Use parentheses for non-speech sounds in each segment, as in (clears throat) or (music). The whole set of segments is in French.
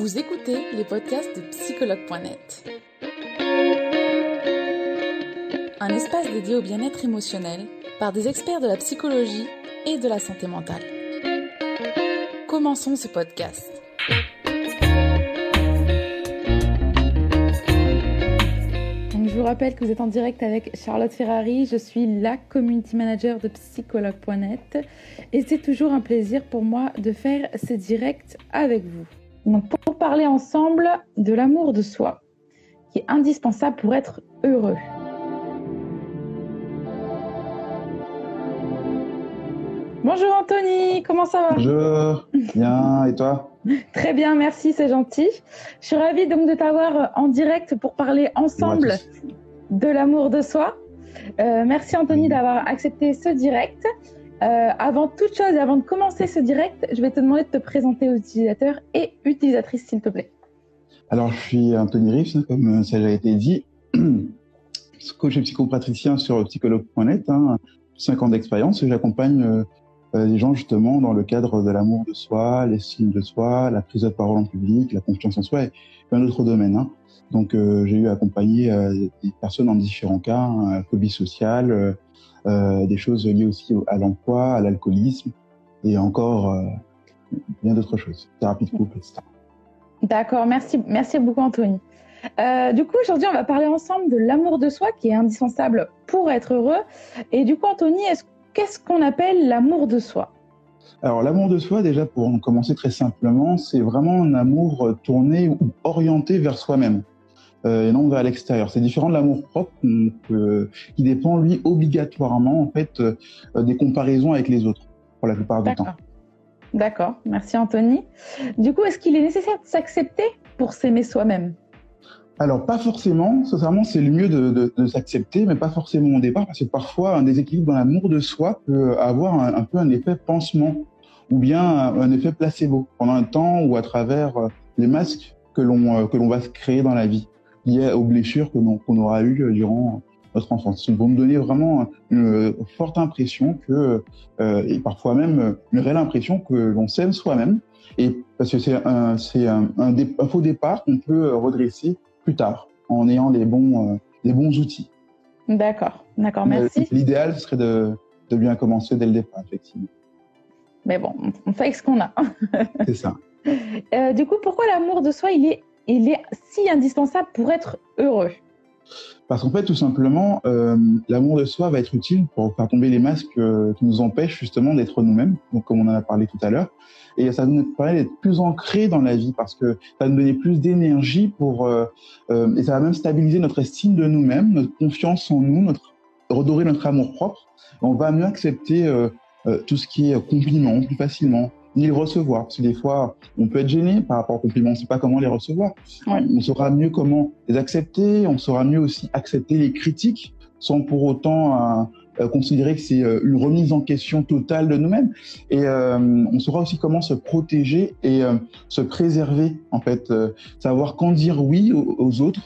Vous écoutez les podcasts de psychologue.net. Un espace dédié au bien-être émotionnel par des experts de la psychologie et de la santé mentale. Commençons ce podcast. je vous rappelle que vous êtes en direct avec Charlotte Ferrari. Je suis la community manager de psychologue.net et c'est toujours un plaisir pour moi de faire ces directs avec vous. Donc, pour parler ensemble de l'amour de soi, qui est indispensable pour être heureux. Bonjour Anthony, comment ça va? Bonjour, bien, et toi? (laughs) Très bien, merci, c'est gentil. Je suis ravie donc de t'avoir en direct pour parler ensemble de l'amour de soi. Euh, merci Anthony d'avoir accepté ce direct. Euh, avant toute chose et avant de commencer ce direct, je vais te demander de te présenter aux utilisateurs et utilisatrices, s'il te plaît. Alors, je suis Anthony Riff, comme ça a été dit, (clears throat) coach et psychopraticien sur psychologue.net, hein, 5 ans d'expérience, et j'accompagne euh, euh, les gens justement dans le cadre de l'amour de soi, l'estime de soi, la prise de parole en public, la confiance en soi et plein d'autres domaines. Hein. Donc, euh, j'ai eu à accompagner des personnes dans différents cas, hein, phobie sociale, des choses liées aussi à l'emploi, à l'alcoolisme et encore euh, bien d'autres choses, thérapie de couple, etc. D'accord, merci, merci beaucoup Anthony. Euh, du coup, aujourd'hui, on va parler ensemble de l'amour de soi qui est indispensable pour être heureux. Et du coup, Anthony, qu'est-ce qu'on appelle l'amour de soi? Alors, l'amour de soi, déjà, pour en commencer très simplement, c'est vraiment un amour tourné ou orienté vers soi-même euh, et non vers l'extérieur. C'est différent de l'amour propre euh, qui dépend lui obligatoirement en fait euh, des comparaisons avec les autres pour la plupart du temps. D'accord, merci Anthony. Du coup, est-ce qu'il est nécessaire de s'accepter pour s'aimer soi-même? Alors, pas forcément. Sincèrement, c'est le mieux de, de, de s'accepter, mais pas forcément au départ, parce que parfois, un déséquilibre dans l'amour de soi peut avoir un, un, peu un effet pansement ou bien un effet placebo pendant un temps ou à travers les masques que l'on que l'on va se créer dans la vie liées aux blessures qu'on aura eues durant notre enfance. Ils vont me donner vraiment une forte impression que, euh, et parfois même une réelle impression que l'on s'aime soi-même, et parce que c'est un, c'est un, un, un, faux départ qu'on peut redresser plus tard en ayant les bons, euh, les bons outils. D'accord, d'accord, merci. L'idéal serait de, de bien commencer dès le départ, effectivement. Mais bon, on fait avec ce qu'on a. c'est ça. (laughs) Euh, du coup, pourquoi l'amour de soi, il est il est si indispensable pour être heureux Parce qu'en fait, tout simplement, euh, l'amour de soi va être utile pour faire tomber les masques euh, qui nous empêchent justement d'être nous-mêmes, donc comme on en a parlé tout à l'heure. Et ça nous permet d'être plus ancré dans la vie parce que ça va nous donner plus d'énergie pour euh, et ça va même stabiliser notre estime de nous-mêmes, notre confiance en nous, notre redorer notre amour propre. On va mieux accepter tout ce qui est compliment plus facilement, ni les recevoir. Parce que des fois, on peut être gêné par rapport aux compliments, on ne sait pas comment les recevoir. Ouais. On saura mieux comment les accepter, on saura mieux aussi accepter les critiques sans pour autant euh, considérer que c'est euh, une remise en question totale de nous-mêmes. Et euh, on saura aussi comment se protéger et euh, se préserver, en fait. Euh, savoir quand dire oui aux, aux, autres,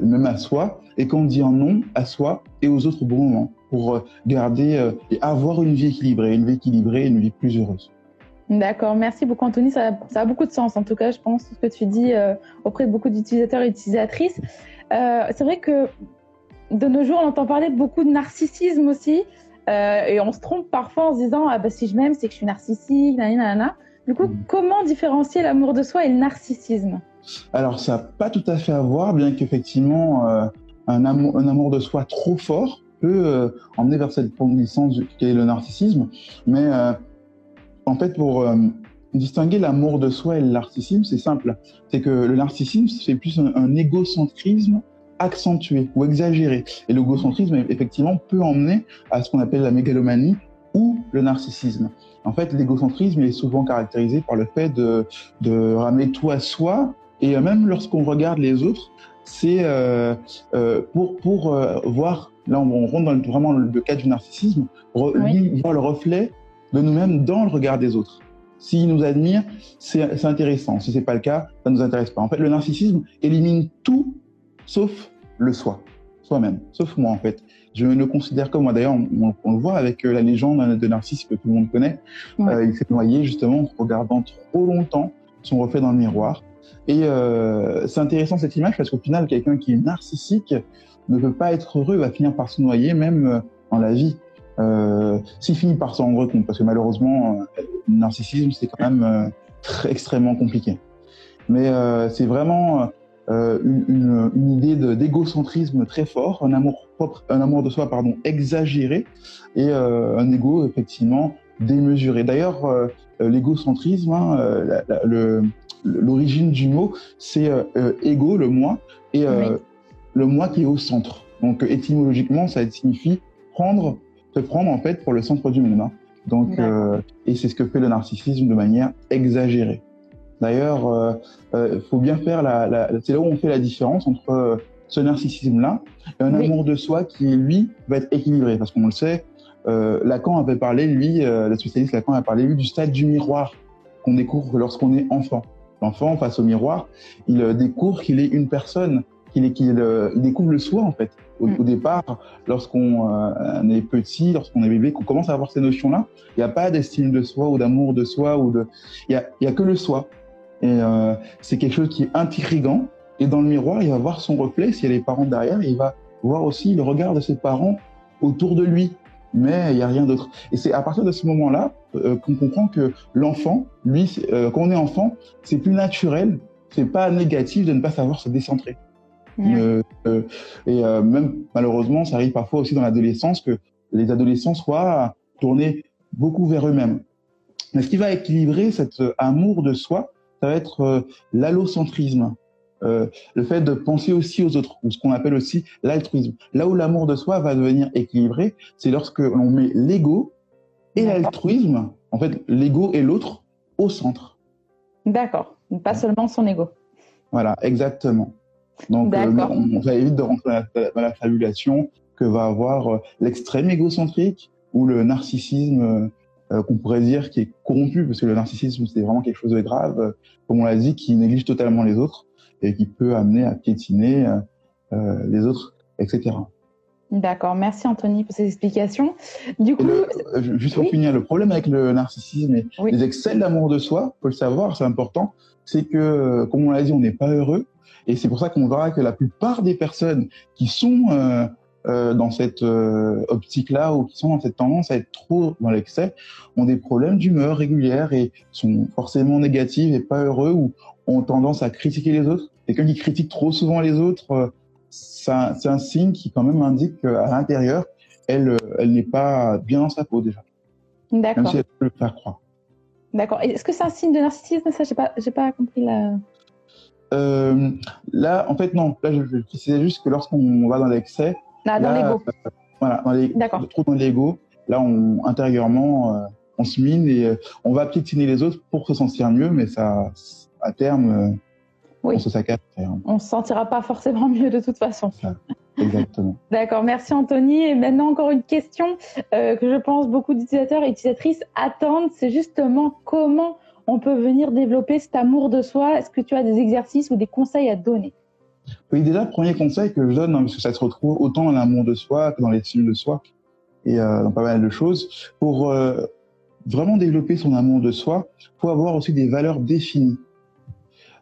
même à soi, et quand dire non à soi et aux autres au bon moment, pour garder et avoir une vie équilibrée, une vie équilibrée, une vie plus heureuse. D'accord, merci beaucoup Anthony, ça, ça, a beaucoup de sens en tout cas, je pense, ce que tu dis euh, auprès de beaucoup d'utilisateurs et utilisatrices. Euh, c'est vrai que de nos jours, on entend parler de beaucoup de narcissisme aussi, euh, et on se trompe parfois en se disant, ah bah si je m'aime, c'est que je suis narcissique, nanana. Du coup, mmh. comment différencier l'amour de soi et le narcissisme? Alors, ça n'a pas tout à fait à voir, bien qu'effectivement, euh, un, amour, un amour de soi trop fort peut emmener vers cette licence qu'est le narcissisme, mais en fait, pour euh, distinguer l'amour de soi et le narcissisme, c'est simple. C'est que le narcissisme, c'est plus un, un, égocentrisme accentué ou exagéré. Et l'égocentrisme, effectivement, peut emmener à ce qu'on appelle la mégalomanie ou le narcissisme. En fait, l'égocentrisme est souvent caractérisé par le fait de, de ramener tout à soi, et même lorsqu'on regarde les autres, c'est euh, euh, pour, pour euh, voir, là on, rentre dans le, vraiment le cas du narcissisme, re, oui. voir le reflet de nous-mêmes dans le regard des autres. S'ils nous admirent, c'est intéressant. Si c'est pas le cas, ça nous intéresse pas. En fait, le narcissisme élimine tout sauf le soi, soi-même, sauf moi en fait. Je me considère comme moi. D'ailleurs, on, on, le voit avec euh, la légende de Narcisse que tout le monde connaît. Ouais. Euh, il s'est noyé justement en regardant trop longtemps son reflet dans le miroir. Et euh, c'est intéressant cette image parce qu'au final, quelqu'un qui est narcissique ne peut pas être heureux, va finir par se noyer même dans la vie. Euh, S'il finit par s'en rendre compte, parce que malheureusement, euh, le narcissisme, c'est quand même euh, très, extrêmement compliqué. Mais euh, c'est vraiment euh, une, une, une, idée d'égocentrisme très fort, un amour propre, un amour de soi pardon exagéré et euh, un ego effectivement démesuré. D'ailleurs, euh, l'égocentrisme, hein, l'origine du mot, c'est euh, ego, le moi, et euh, oui. le moi qui est au centre. Donc étymologiquement, ça signifie prendre, se prendre en fait pour le centre du monde. Hein. Donc, euh, et c'est ce que fait le narcissisme de manière exagérée. D'ailleurs, il euh, faut bien faire la, la c'est là où on fait la différence entre ce narcissisme-là et un oui. amour de soi qui, lui, va être équilibré. Parce qu'on le sait, Lacan avait parlé, lui, le spécialiste Lacan a parlé, lui, du stade du miroir qu'on découvre lorsqu'on est enfant l'enfant face au miroir, il euh, découvre qu'il est une personne, qu'il est, qu'il euh, il découvre le soi en fait. Au, mm. au départ, lorsqu'on euh, est petit, lorsqu'on est bébé, qu'on commence à avoir ces notions-là, il n'y a pas d'estime de soi ou d'amour de soi ou de, il y a, y a que le soi. Et euh, c'est quelque chose qui est intrigant. Et dans le miroir, il va voir son reflet. S'il y a les parents derrière, il va voir aussi le regard de ses parents autour de lui mais il n'y a rien d'autre. Et c'est à partir de ce moment-là euh, qu'on comprend que l'enfant, lui, quand on est enfant, c'est plus naturel, c'est pas négatif de ne pas savoir se décentrer. Mmh. Euh, et euh, même malheureusement, ça arrive parfois aussi dans l'adolescence que les adolescents soient tournés beaucoup vers eux-mêmes. Mais ce qui va équilibrer cet amour de soi, ça va être l'allocentrisme. Euh, le fait de penser aussi aux autres, ou ce qu'on appelle aussi l'altruisme. Là où l'amour de soi va devenir équilibré, c'est lorsque l'on met l'ego et l'altruisme, en fait, l'ego et l'autre au centre. D'accord, pas seulement son ego. Voilà, exactement. Donc, euh, on, ça évite de rentrer dans la, dans la fabulation que va avoir euh, l'extrême égocentrique ou le narcissisme euh, qu'on pourrait dire qui est corrompu, parce que le narcissisme, c'est vraiment quelque chose de grave, comme on l'a dit, qui néglige totalement les autres et qui peut amener à piétiner euh, les autres, etc. D'accord, merci Anthony pour ces explications. Du coup, le, euh, juste pour oui. finir, le problème avec le narcissisme et oui. les excès d'amour de soi, faut le savoir, c'est important, c'est que, comme on l'a dit, on n'est pas heureux, et c'est pour ça qu'on verra que la plupart des personnes qui sont euh, euh, dans cette euh, optique-là ou qui sont dans cette tendance à être trop dans l'excès ont des problèmes d'humeur régulière et sont forcément négatives et pas heureux ou ont tendance à critiquer les autres. Quelqu'un qui critique trop souvent les autres, euh, c'est un, un, signe qui quand même indique qu'à l'intérieur, elle, elle n'est pas bien dans sa peau déjà. D'accord. Même si elle peut le faire croire. D'accord. Est-ce que c'est un signe de narcissisme Ça, j'ai pas, j'ai pas compris la. Euh, là, en fait, non. Là, je, je précisais juste que lorsqu'on va dans l'excès, ah, dans l'ego. Euh, voilà, dans les, trop dans l'ego. Là, on, intérieurement, euh, on se mine et euh, on va piétiner les autres pour se sentir mieux, mais ça, à terme, euh, oui. on se. On se sentira pas forcément (laughs) mieux de toute façon. Ça, exactement. (laughs) D'accord, merci Anthony. Et maintenant, encore une question euh, que je pense beaucoup d'utilisateurs et utilisatrices attendent, c'est justement comment on peut venir développer cet amour de soi. Est-ce que tu as des exercices ou des conseils à donner? Oui, déjà, premier conseil que je donne, hein, parce que ça se retrouve autant dans l'amour de soi que dans les films de soi et euh, dans pas mal de choses, pour euh, vraiment développer son amour de soi, il faut avoir aussi des valeurs définies.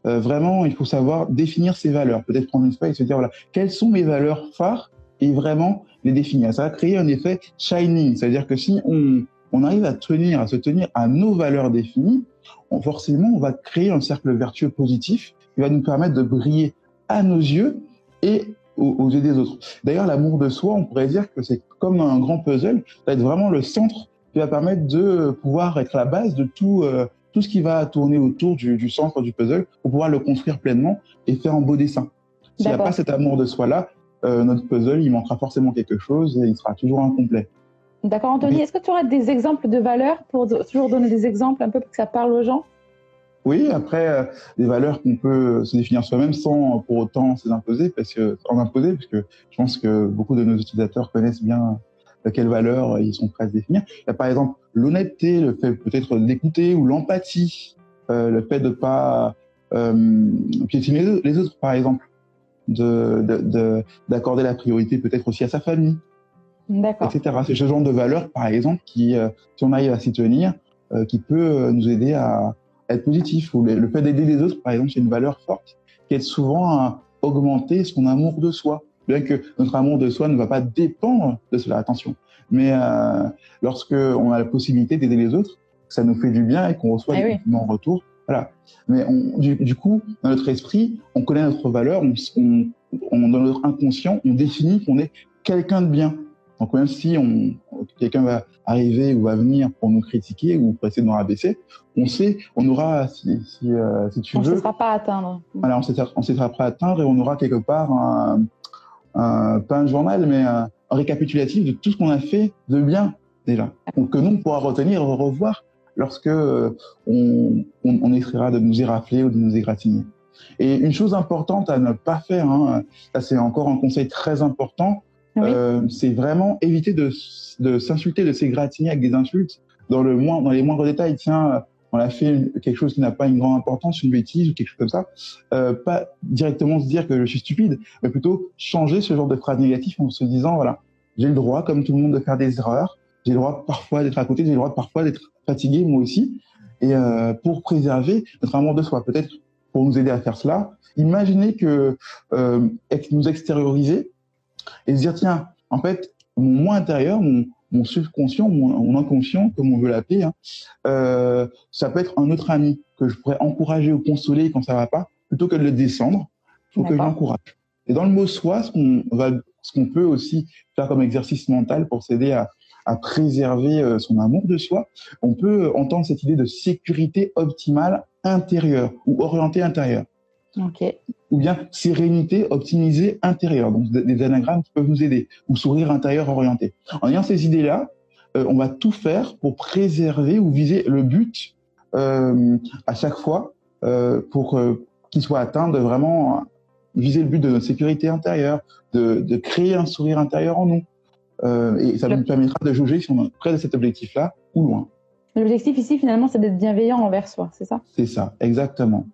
Euh, vraiment, il faut savoir définir ses valeurs. Peut-être prendre une espace et se dire, voilà, quelles sont mes valeurs phares et vraiment les définir. Ça va créer un effet shining. C'est-à-dire que si on, on arrive à tenir, à se tenir à nos valeurs définies, on, forcément, on va créer un cercle vertueux positif qui va nous permettre de briller à nos yeux et aux, yeux des autres. D'ailleurs, l'amour de soi, on pourrait dire que c'est comme un grand puzzle. Ça va être vraiment le centre qui va permettre de pouvoir être la base de tout, euh, tout ce qui va tourner autour du, du, centre du puzzle pour pouvoir le construire pleinement et faire un beau dessin. S'il n'y a pas cet amour de soi-là, euh, notre puzzle, il manquera forcément quelque chose et il sera toujours incomplet. D'accord, Anthony. Est-ce que tu aurais des exemples de valeurs pour toujours donner des exemples un peu pour que ça parle aux gens? Oui, après, euh, des valeurs qu'on peut se définir soi-même sans pour autant s'en imposer, parce que, en imposer, parce que je pense que beaucoup de nos utilisateurs connaissent bien quelles valeurs ils sont prêts à se définir. Il y a par exemple l'honnêteté, le fait peut-être d'écouter ou l'empathie, euh, le fait de pas euh, piétiner les autres, par exemple, de d'accorder de, de, la priorité peut-être aussi à sa famille, etc. C'est ce genre de valeurs, par exemple, qui, euh, si on arrive à s'y tenir, qui peut nous aider à, être positif. Ou le, fait d'aider les autres, par exemple, c'est une valeur forte qui aide souvent à augmenter son amour de soi. Bien que notre amour de soi ne va pas dépendre de cela, attention. Mais euh, lorsque on a la possibilité d'aider les autres, ça nous fait du bien et qu'on reçoit des compliments en retour. Voilà. Mais on, du, coup, dans notre esprit, on connaît notre valeur, on, on, dans notre inconscient, on définit qu'on est quelqu'un de bien. Donc même si on, quelqu'un va arriver ou va venir pour nous critiquer ou pour essayer de nous rabaisser, on sait, on aura, si, si, euh, si tu on veux... On ne sera pas à atteindre. Voilà, on ne sera pas à atteindre et on aura quelque part un, un, pas un journal, mais un, récapitulatif de tout ce qu'on a fait de bien déjà. Donc que nous, pourra retenir et revoir lorsque euh, on, on, on, essaiera de nous érafler ou de nous égratigner. Et une chose importante à ne pas faire, hein, ça c'est encore un conseil très important, euh, c'est vraiment éviter de, de s'insulter, de s'égratigner avec des insultes dans, le moins, dans les moindres détails. Tiens, on a fait quelque chose qui n'a pas une grande importance, une bêtise ou quelque chose comme ça. Euh, pas directement se dire que je suis stupide, mais plutôt changer ce genre de phrase négative en se disant, voilà, j'ai le droit, comme tout le monde, de faire des erreurs. J'ai le droit parfois d'être à côté, j'ai le droit parfois d'être fatigué, moi aussi. Et euh, pour préserver notre amour de soi, peut-être pour nous aider à faire cela, imaginez que euh, nous extérioriser et se dire, tiens, en fait, mon moi intérieur, mon, mon subconscient, mon, inconscient, comme on veut l'appeler, hein, euh, ça peut être un autre ami que je pourrais encourager ou consoler quand ça va pas, plutôt que de le descendre, faut que je l'encourage. Et dans le mot soi, ce qu'on va, ce qu'on peut aussi faire comme exercice mental pour s'aider à, à préserver euh, son amour de soi, on peut entendre cette idée de sécurité optimale intérieure ou orientée intérieure. Ou bien sérénité optimisée intérieure, donc des anagrammes qui peuvent nous aider, ou sourire intérieur orienté. En ayant ces idées-là, euh, on va tout faire pour préserver ou viser le but euh, à chaque fois euh, pour qu'il soit atteint de vraiment viser le but de notre sécurité intérieure, de, de créer un sourire intérieur en nous. et ça nous permettra de juger si on est près de cet objectif-là ou loin. L'objectif ici, finalement, c'est d'être bienveillant envers soi, c'est ça? C'est ça, exactement.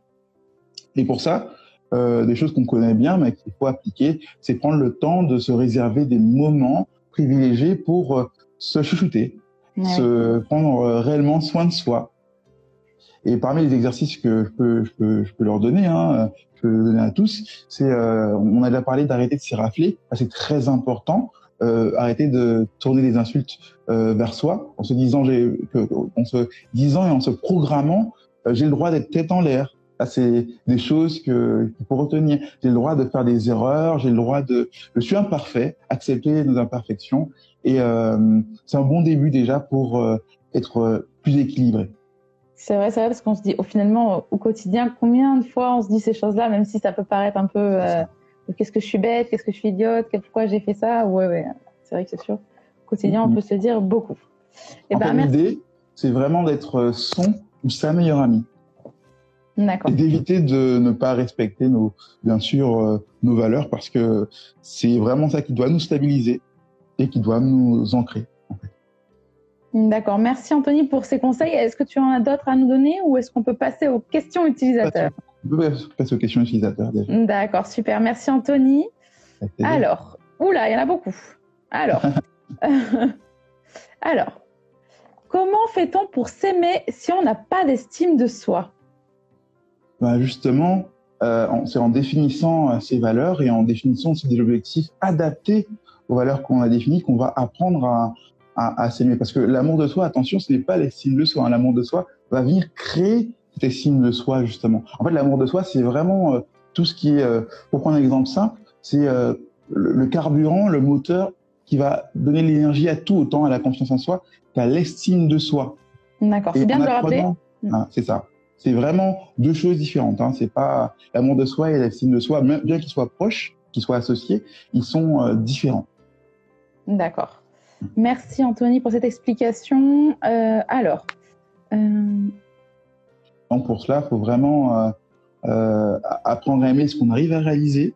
Et pour ça, euh, des choses qu'on connaît bien, mais qu'il faut appliquer, c'est prendre le temps de se réserver des moments privilégiés pour euh, se chouchouter, se prendre euh, réellement soin de soi. Et parmi les exercices que je peux, je peux, je peux leur donner, hein, je peux donner à tous, c'est, euh, on a déjà parlé d'arrêter de s'y rafler, c'est très important. Euh, arrêter de tourner des insultes euh, vers soi en se disant j'ai que, en se disant et en se programmant j'ai le droit d'être tête en l'air c'est des choses que qu'il faut retenir. J'ai le droit de faire des erreurs, j'ai le droit de, je suis imparfait, accepter nos imperfections, et euh, c'est un bon début déjà pour euh, être euh, plus équilibré. C'est vrai, c'est vrai parce qu'on se dit, au finalement, au quotidien, combien de fois on se dit ces choses-là, même si ça peut paraître un peu, euh, qu'est-ce que je suis bête, qu'est-ce que je suis idiote, pourquoi j'ai fait ça, ouais, ouais, c'est vrai que c'est sûr. Au quotidien, on mm-hmm. peut se dire beaucoup. Et ben, l'idée, c'est vraiment d'être son ou sa meilleure amie. Et d'éviter de ne pas respecter nos, bien sûr, euh, nos valeurs parce que c'est vraiment ça qui doit nous stabiliser et qui doit nous ancrer. D'accord. Merci Anthony pour ces conseils. Est-ce que tu en as d'autres à nous donner ou est-ce qu'on peut passer aux questions utilisateurs? On peut passer aux questions utilisateurs déjà. D'accord, super. Merci Anthony. Alors, oula, il y en a beaucoup. Alors, (laughs) (laughs) alors, comment fait-on pour s'aimer si on n'a pas d'estime de soi? Ben justement, euh, c'est en définissant euh, ces valeurs et en définissant aussi des objectifs adaptés aux valeurs qu'on a définies qu'on va apprendre à, à, à s'aimer. Parce que l'amour de soi, attention, ce n'est pas l'estime de soi. Hein. L'amour de soi va venir créer cette estime de soi, justement. En fait, l'amour de soi, c'est vraiment euh, tout ce qui est, euh, pour prendre un exemple simple, c'est le, le, carburant, le moteur qui va donner l'énergie à tout, autant à la confiance en soi qu'à l'estime de soi. D'accord, c'est bien de le rappeler. Ah, c'est ça. C'est vraiment deux choses différentes. Hein. C'est pas l'amour de soi et l'estime de soi, même bien qu'ils soient proches, qu'ils soient associés, ils sont euh, différents. D'accord. Merci Anthony pour cette explication. Euh, alors. Euh... Donc pour cela, il faut vraiment apprendre à aimer ce qu'on arrive à réaliser,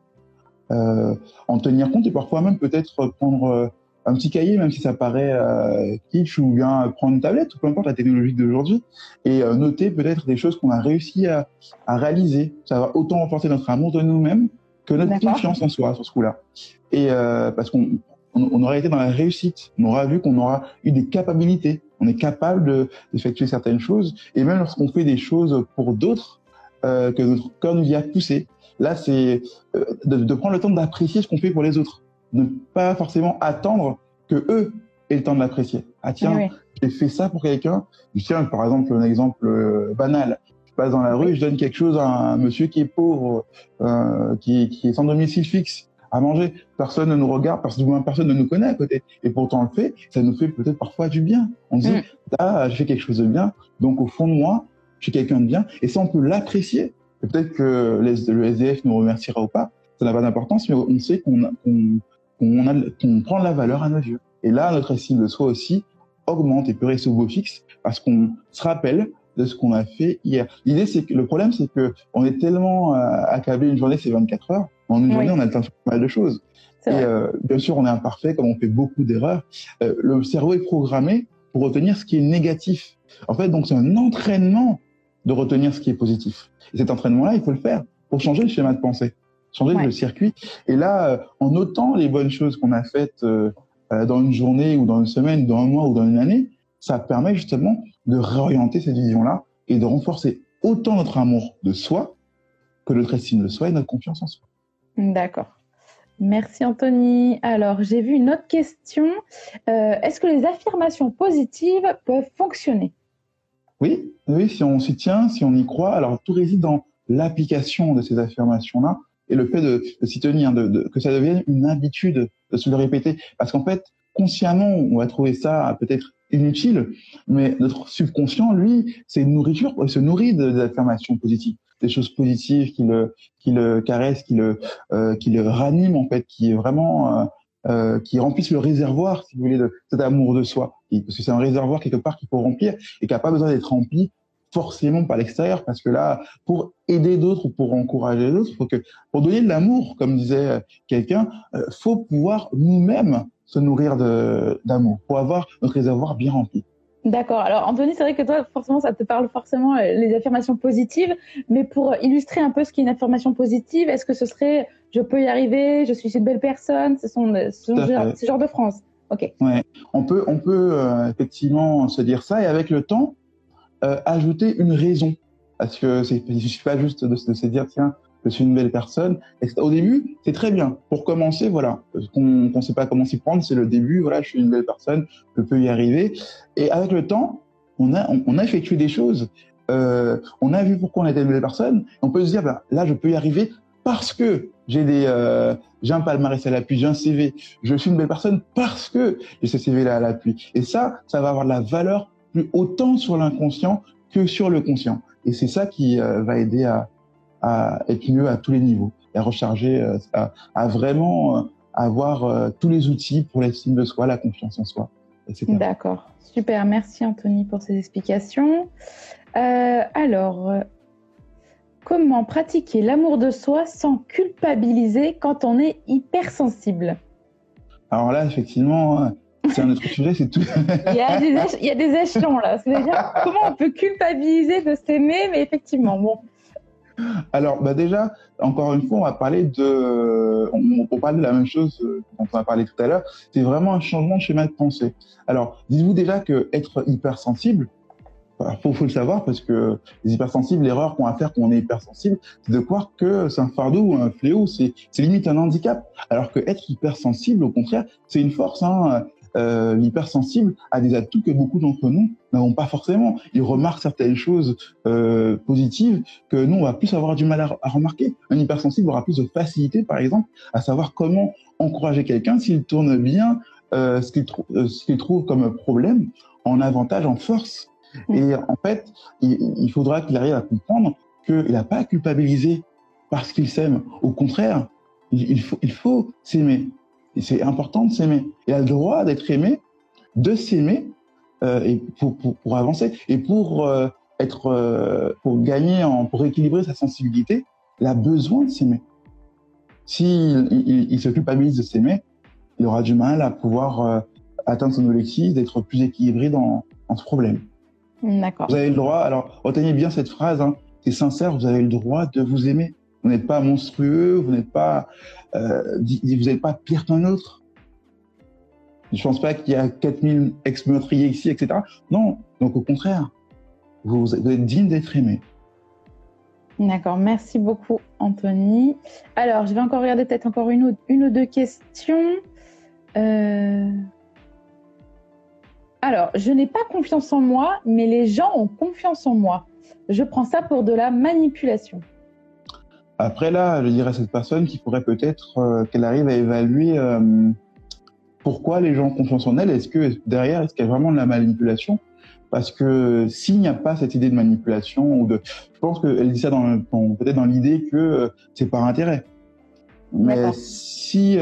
en tenir compte et parfois même peut-être prendre un petit cahier, même si ça paraît euh, kitsch, ou bien prendre une tablette, ou peu importe la technologie d'aujourd'hui, et euh, noter peut-être des choses qu'on a réussi à, à, réaliser. Ça va autant renforcer notre amour de nous-mêmes que notre confiance en soi sur ce coup-là. Et euh, parce qu'on on, on, aura été dans la réussite, on aura vu qu'on aura eu des capacités On est capable d'effectuer certaines choses. Et même lorsqu'on fait des choses pour d'autres, euh, que notre corps nous y a poussé. Là, c'est euh, de, de, prendre le temps d'apprécier ce qu'on fait pour les autres. Ne pas forcément attendre que eux aient le temps de l'apprécier. Ah tiens, oui. j'ai fait ça pour quelqu'un. Tiens, par exemple, un exemple euh, banal. Je passe dans la rue, je donne quelque chose à un monsieur qui est pauvre, euh, qui, qui est sans domicile fixe à manger. Personne ne nous regarde, parce que personne ne nous connaît à côté. Et pourtant, on le fait, ça nous fait peut-être parfois du bien. On se dit, mm. là, je fais quelque chose de bien. Donc, au fond de moi, je suis quelqu'un de bien. Et ça, on peut l'apprécier. Peut-être que le SDF nous remerciera ou pas. Ça n'a pas d'importance, mais on sait qu'on qu'on prend de la valeur à nos yeux. Et là, notre estime de soi aussi augmente et peut rester au beau fixe parce qu'on se rappelle de ce qu'on a fait hier. L'idée, c'est que le problème, c'est que on est tellement euh, accablé une journée, c'est 24 heures. En une oui. journée, on a le temps de faire pas mal de choses. Et euh, bien sûr, on est imparfait, comme on fait beaucoup d'erreurs. Euh, le cerveau est programmé pour retenir ce qui est négatif. En fait, donc c'est un entraînement de retenir ce qui est positif. Et cet entraînement-là, il faut le faire pour changer le schéma de pensée, changer ouais. le circuit. Et là, euh, en notant les bonnes choses qu'on a faites euh, euh, dans une journée ou dans une semaine, dans un mois ou dans une année, ça permet justement de réorienter cette vision-là et de renforcer autant notre amour de soi que notre estime de soi et notre confiance en soi. D'accord. Merci Anthony. Alors, j'ai vu une autre question. Euh, Est-ce que les affirmations positives peuvent fonctionner? Oui, oui, si on s'y tient, si on y croit, alors tout réside dans l'application de ces affirmations-là et le fait de, s'y tenir, de, de, que ça devienne une habitude de se le répéter. Parce qu'en fait, consciemment, on va trouver ça peut-être inutile, mais notre subconscient, lui, c'est une nourriture, il se nourrit de, des affirmations positives, des choses positives qui le, qui le caressent, qui le, euh, qui le raniment en fait, qui est vraiment euh, euh, qui remplissent le réservoir, si vous voulez, de cet amour de soi. Parce que c'est un réservoir quelque part qu'il faut remplir et qui n'a pas besoin d'être rempli forcément par l'extérieur, parce que là, pour aider d'autres ou pour encourager d'autres, que pour donner de l'amour, comme disait quelqu'un, euh, faut pouvoir nous-mêmes se nourrir d'amour, pour avoir notre réservoir bien rempli. D'accord. Alors, Anthony, c'est vrai que toi, forcément, ça te parle forcément euh, les affirmations positives, mais pour illustrer un peu ce qu'est une affirmation positive, est-ce que ce serait je peux y arriver, je suis une belle personne, ce sont, ce genre, ce genre de France Ok. Ouais. On peut, on peut euh, effectivement se dire ça et avec le temps, euh, ajouter une raison. Parce que c'est, il suffit pas juste de, se dire, tiens, je suis une belle personne. Au début, c'est très bien. Pour commencer, voilà, qu'on ne sait pas comment s'y prendre, c'est le début. Voilà, je suis une belle personne, je peux y arriver. Et avec le temps, on a, effectué des choses. Euh, on a vu pourquoi on était une belle personne. On peut se dire, ben, là, je peux y arriver parce que j'ai des, euh, j'ai un palmarès à l'appui, j'ai un CV. Je suis une belle personne parce que j'ai ce CV-là à l'appui. Et ça, ça va avoir de la valeur plus autant sur l'inconscient que sur le conscient. Et c'est ça qui euh, va aider à, à être mieux à tous les niveaux, à recharger, euh, à, à vraiment euh, avoir tous les outils pour l'estime de soi, la confiance en soi, etc. D'accord, super. Merci Anthony pour ces explications. Alors, comment pratiquer l'amour de soi sans culpabiliser quand on est hypersensible? Alors là, effectivement, c'est un autre sujet, c'est tout. il, y a des il y a des échelons là. C'est-à-dire comment on peut culpabiliser de s'aimer, mais effectivement, bon. Alors, bah déjà, encore une fois, on va parler de, on, on parle de la même chose dont on a parlé tout à l'heure. C'est vraiment un changement de schéma de pensée. Alors, dites-vous déjà que être hypersensible, il faut, faut, le savoir parce que les hypersensibles, l'erreur qu'on va faire quand on est hypersensible, c'est de croire que c'est un fardeau ou un fléau, c'est limite un handicap. Alors que être hypersensible, au contraire, c'est une force. Hein euh, l'hypersensible a des atouts que beaucoup d'entre nous n'avons pas forcément. Il remarque certaines choses euh, positives que nous, on va plus avoir du mal à, à, remarquer. Un hypersensible aura plus de facilité, par exemple, à savoir comment encourager quelqu'un s'il tourne bien euh, ce qu'il trou euh, qu trouve comme problème en avantage, en force. Mmh. Et en fait, il, il faudra qu'il arrive à comprendre qu'il n'a pas à culpabiliser parce qu'il s'aime. Au contraire, il, il faut, il faut s'aimer c'est important de s'aimer. Il a le droit d'être aimé, de s'aimer euh, et pour, pour, pour, avancer et pour euh, être euh, pour gagner en pour équilibrer sa sensibilité, il a besoin de s'aimer. S'il il, il, se culpabilise de s'aimer, il aura du mal à pouvoir atteindre son objectif, d'être plus équilibré dans, dans ce problème. D'accord. Vous avez le droit. Alors retenez bien cette phrase. Hein, c'est sincère. Vous avez le droit de vous aimer. Vous n'êtes pas monstrueux, vous n'êtes pas, euh, vous n'êtes pas pire qu'un autre. Je pense pas qu'il y a 4000 ex-meurtriers ici, etc. Non, donc au contraire, vous, êtes digne d'être aimé. D'accord, merci beaucoup Anthony. Alors, je vais encore regarder peut-être encore une ou, une ou deux questions. Euh, alors, je n'ai pas confiance en moi, mais les gens ont confiance en moi. Je prends ça pour de la manipulation. Après là, je dirais à cette personne qu'il pourrait peut-être euh, qu'elle arrive à évaluer euh, pourquoi les gens ont confiance en elle. Est-ce que derrière, est-ce qu'il y a vraiment de la manipulation? Parce que s'il n'y a pas cette idée de manipulation ou de, je pense qu'elle dit ça dans, peut-être dans l'idée que euh, c'est par intérêt. Mais si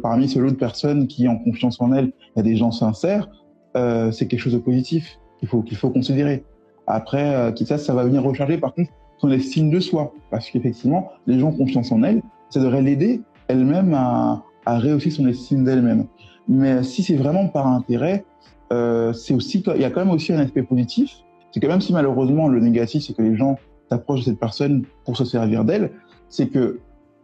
parmi ce lot de personnes qui ont confiance en elle, il y a des gens sincères, c'est quelque chose de positif qu'il faut qu'il faut considérer. Après, ça, ça va venir recharger par contre sont les signes de soi. Parce qu'effectivement, les gens ont confiance en elle, ça devrait l'aider elle-même à, à rehausser son estime d'elle-même. Mais si c'est vraiment par intérêt, euh, c'est aussi, il y a quand même aussi un aspect positif. C'est que même si malheureusement le négatif, c'est que les gens s'approchent de cette personne pour se servir d'elle, c'est que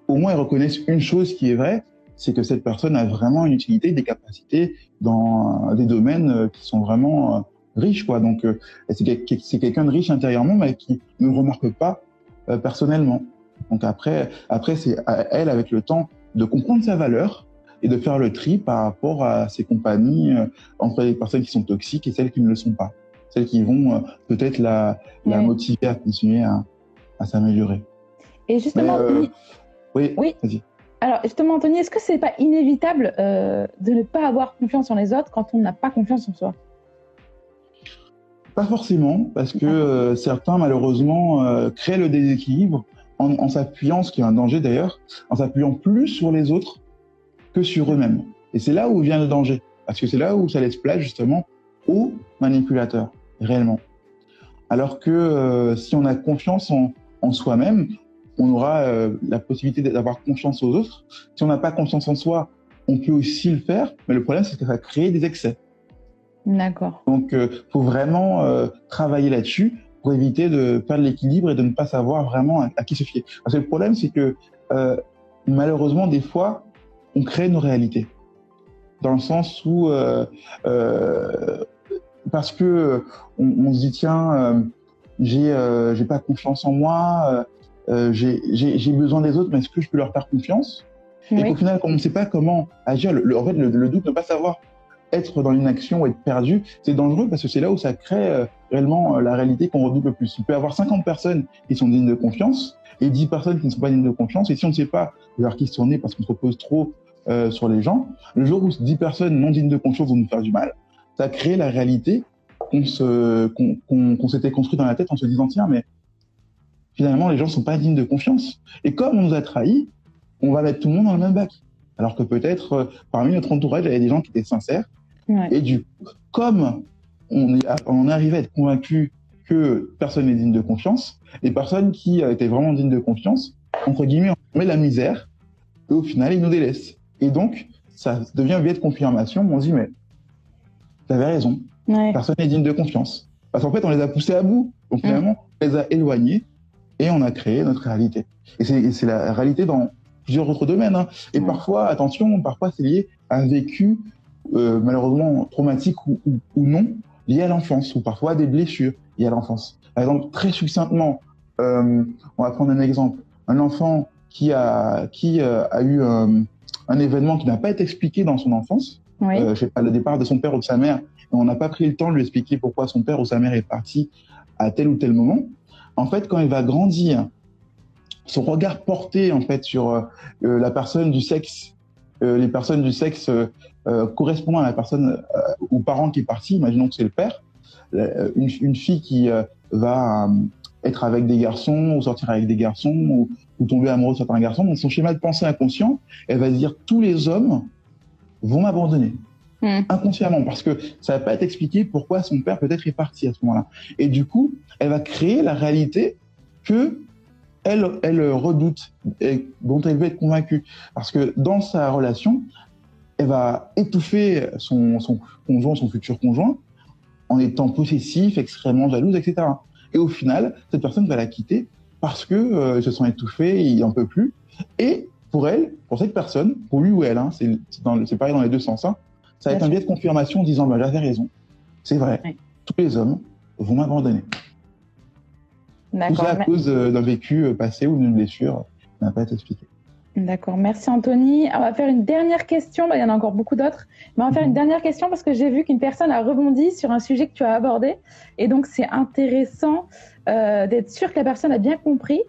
au moins ils reconnaissent une chose qui est vraie, c'est que cette personne a vraiment une utilité, des capacités dans des domaines qui sont vraiment riche, quoi. Donc, euh, c'est quelqu'un de riche intérieurement, mais qui ne remarque pas euh, personnellement. Donc après, après c'est à elle, avec le temps, de comprendre sa valeur et de faire le tri par rapport à ses compagnies euh, entre les personnes qui sont toxiques et celles qui ne le sont pas. Celles qui vont peut-être la, la motiver à continuer à, à s'améliorer. Et justement, oui, oui. vas-y. Alors justement, Anthony, est-ce que c'est pas inévitable de ne pas avoir confiance en les autres quand on n'a pas confiance en soi? Pas forcément, parce que euh, certains, malheureusement, euh, créent le déséquilibre en, s'appuyant, ce qui est un danger d'ailleurs, en s'appuyant plus sur les autres que sur eux-mêmes. Et c'est là où vient le danger, parce que c'est là où ça laisse place justement aux manipulateurs, réellement. Alors que euh, si on a confiance en, en soi-même, on aura la possibilité d'avoir confiance aux autres. Si on n'a pas confiance en soi, on peut aussi le faire, mais le problème, c'est que ça va créer des excès. D'accord. Donc, il euh, faut vraiment euh, travailler là-dessus pour éviter de perdre l'équilibre et de ne pas savoir vraiment à, qui se fier. Parce que le problème, c'est que euh, malheureusement, des fois, on crée nos réalités. Dans le sens où, parce que on, se dit, tiens, j'ai j'ai pas confiance en moi, j'ai besoin des autres, mais est-ce que je peux leur faire confiance? Et au final, on ne sait pas comment agir, le, en fait, le, le doute, ne pas savoir être dans une action ou être perdu, c'est dangereux parce que c'est là où ça crée euh, réellement euh, la réalité qu'on redoute le plus. Il peut y avoir 50 personnes qui sont dignes de confiance et 10 personnes qui ne sont pas dignes de confiance. Et si on ne sait pas vers qui se tourner parce qu'on se repose trop euh, sur les gens, le jour où 10 personnes non dignes de confiance vont nous faire du mal, ça crée la réalité qu'on s'était construit dans la tête en se disant tiens mais finalement les gens sont pas dignes de confiance. Et comme on nous a trahis, on va mettre tout le monde dans le même bac. Alors que peut-être parmi notre entourage, il y avait des gens qui étaient sincères, et du coup, comme on est, on arrivé à être convaincu que personne n'est digne de confiance, les personnes qui étaient vraiment dignes de confiance, entre guillemets, on met la misère, et au final, ils nous délaissent. Et donc, ça devient un biais de confirmation. On se dit, mais t'avais raison. Personne n'est digne de confiance. Parce qu'en fait, on les a poussés à bout. Donc, finalement, on les a éloignés et on a créé notre réalité. Et c'est la réalité dans plusieurs autres domaines. Hein. Et parfois, attention, parfois, c'est lié à un vécu euh, malheureusement traumatiques ou, non, liées à l'enfance, ou parfois des blessures liées à l'enfance. Par exemple, très succinctement, euh, on va prendre un exemple. Un enfant qui a, qui euh, a eu un événement qui n'a pas été expliqué dans son enfance, oui. je sais pas, le départ de son père ou de sa mère, et on n'a pas pris le temps de lui expliquer pourquoi son père ou sa mère est parti à tel ou tel moment. En fait, quand il va grandir, son regard porté en fait sur la personne du sexe, les personnes du sexe euh, correspondant à la personne euh, ou parent qui est parti, imaginons que c'est le père, euh, une, une fille qui va être avec des garçons ou sortir avec des garçons ou, ou tomber amoureux de certains garçons, dans son schéma de pensée inconscient, elle va se dire tous les hommes vont m'abandonner. Hmm. inconsciemment parce que ça va pas être expliqué pourquoi son père peut-être est parti à ce moment-là et du coup elle va créer la réalité que elle, elle redoute et dont elle veut être convaincue parce que dans sa relation elle va étouffer son, son conjoint, son futur conjoint, en étant possessif, extrêmement jalouse, etc. Et au final, cette personne va la quitter parce que euh, se sent étouffé, il en peut plus. Et pour elle, pour cette personne, pour lui ou elle, hein, c'est pareil dans les deux sens, hein, Ça va être un biais de confirmation en disant bah, j'avais raison, c'est vrai, tous les hommes vont m'abandonner. Tout ça à cause d'un vécu passé ou d'une blessure qui n'a pas été expliquée. D'accord, merci Anthony. On va faire une dernière question, il y en a encore beaucoup d'autres, mais on va faire une mhm. dernière question parce que j'ai vu qu'une personne a rebondi sur un sujet que tu as abordé. Et donc c'est intéressant euh, d'être sûr que la personne a bien compris.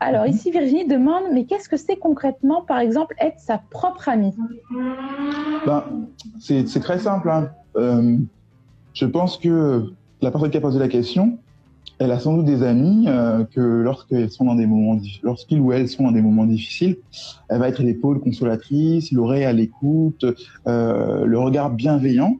Alors mhm. ici Virginie demande, mais qu'est-ce que c'est concrètement, par exemple, être sa propre amie? Ben, C'est très simple. Hein. Euh, je pense que la personne qui a posé la question, elle a sans doute des amis euh, que lorsqu'ils sont dans des moments lorsqu'ils ou elles sont dans des moments difficiles, elle va être l'épaule consolatrice, l'oreille à l'écoute, euh, le regard bienveillant,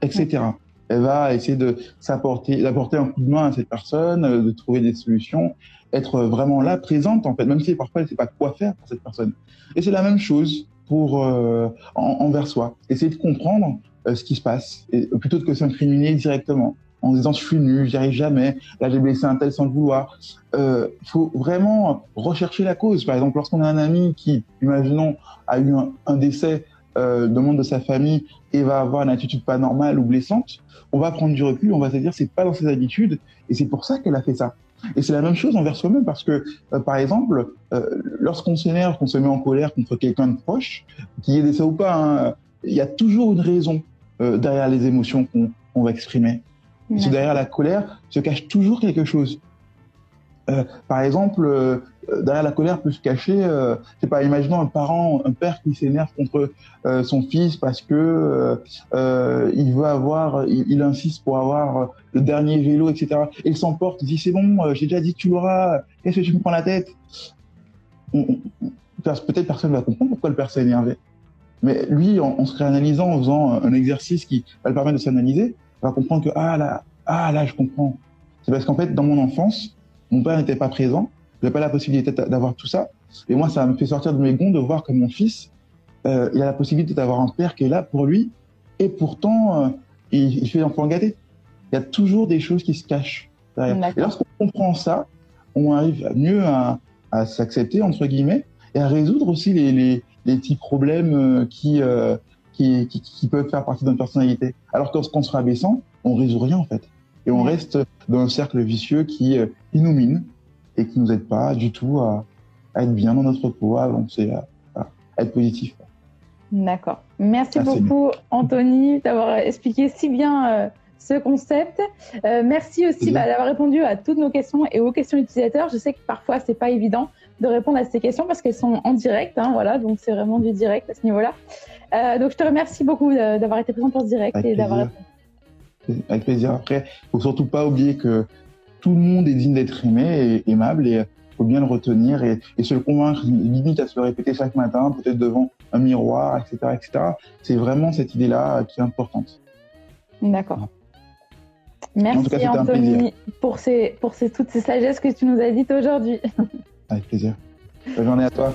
etc. Elle va essayer de s'apporter, d'apporter un coup de main à cette personne, euh, de trouver des solutions, être vraiment là, présente en fait, même si parfois elle ne sait pas quoi faire pour cette personne. Et c'est la même chose pour euh, envers soi. Essayer de comprendre euh, ce qui se passe, plutôt que s'incriminer directement en disant je suis nul, j'y arrive jamais, là j'ai blessé un tel sans le vouloir. Il euh, faut vraiment rechercher la cause. Par exemple, lorsqu'on a un ami qui, imaginons, a eu un, décès euh, de membre de sa famille et va avoir une attitude pas normale ou blessante, on va prendre du recul, on va se dire c'est pas dans ses habitudes et c'est pour ça qu'elle a fait ça. Et c'est la même chose envers soi-même parce que, euh, par exemple, euh, lorsqu'on s'énerve, qu'on se met en colère contre quelqu'un de proche, qui est décès ou pas, hein, il y a toujours une raison derrière les émotions qu'on va exprimer. Parce que derrière la colère se cache toujours quelque chose. Euh, par exemple, euh, derrière la colère peut se cacher, euh, c'est pas, imaginons un parent, un père qui s'énerve contre euh, son fils parce que euh, il veut avoir, il, insiste pour avoir le dernier vélo, etc. Et il s'emporte, il dit c'est bon, j'ai déjà dit tu l'auras, qu'est-ce que tu me prends la tête? Peut-être personne ne va comprendre pourquoi le père s'est énervé. Mais lui, en, en se réanalysant, en faisant un exercice qui va le permettre de s'analyser, va comprendre que ah là, ah là, je comprends. C'est parce qu'en fait, dans mon enfance, mon père n'était pas présent, j'avais pas la possibilité d'avoir tout ça, et moi, ça me fait sortir de mes gonds de voir que mon fils, euh, il a la possibilité d'avoir un père qui est là pour lui, et pourtant, euh, il, il, fait l'enfant gâté. Il y a toujours des choses qui se cachent derrière. Et lorsqu'on comprend ça, on arrive mieux à, à s'accepter entre guillemets et à résoudre aussi les, les, les petits problèmes euh, qui euh, qui, qui, qui, peuvent faire partie de notre personnalité. Alors que lorsqu'on se rabaissant, on résout rien en fait. Et on reste dans un cercle vicieux qui, euh, qui nous mine et qui nous aide pas du tout à, à, être bien dans notre peau, à avancer, à, à être positif. D'accord. Merci beaucoup Anthony d'avoir expliqué si bien euh, ce concept. Euh, merci aussi bah, d'avoir répondu à toutes nos questions et aux questions utilisateurs. Je sais que parfois c'est pas évident de répondre à ces questions parce qu'elles sont en direct, hein, voilà, donc c'est vraiment du direct à ce niveau-là. Euh, donc je te remercie beaucoup euh, d'avoir été présent pour ce direct Avec et d'avoir Avec plaisir. Après, faut surtout pas oublier que tout le monde est digne d'être aimé et aimable et faut bien le retenir et, et, se le convaincre, limite à se le répéter chaque matin, peut-être devant un miroir, etc., etc. C'est vraiment cette idée-là qui est importante. D'accord. Merci cas, Anthony pour, ces, pour ces, toutes ces sagesses que tu nous as dites aujourd'hui. Avec plaisir. Bonne journée à toi.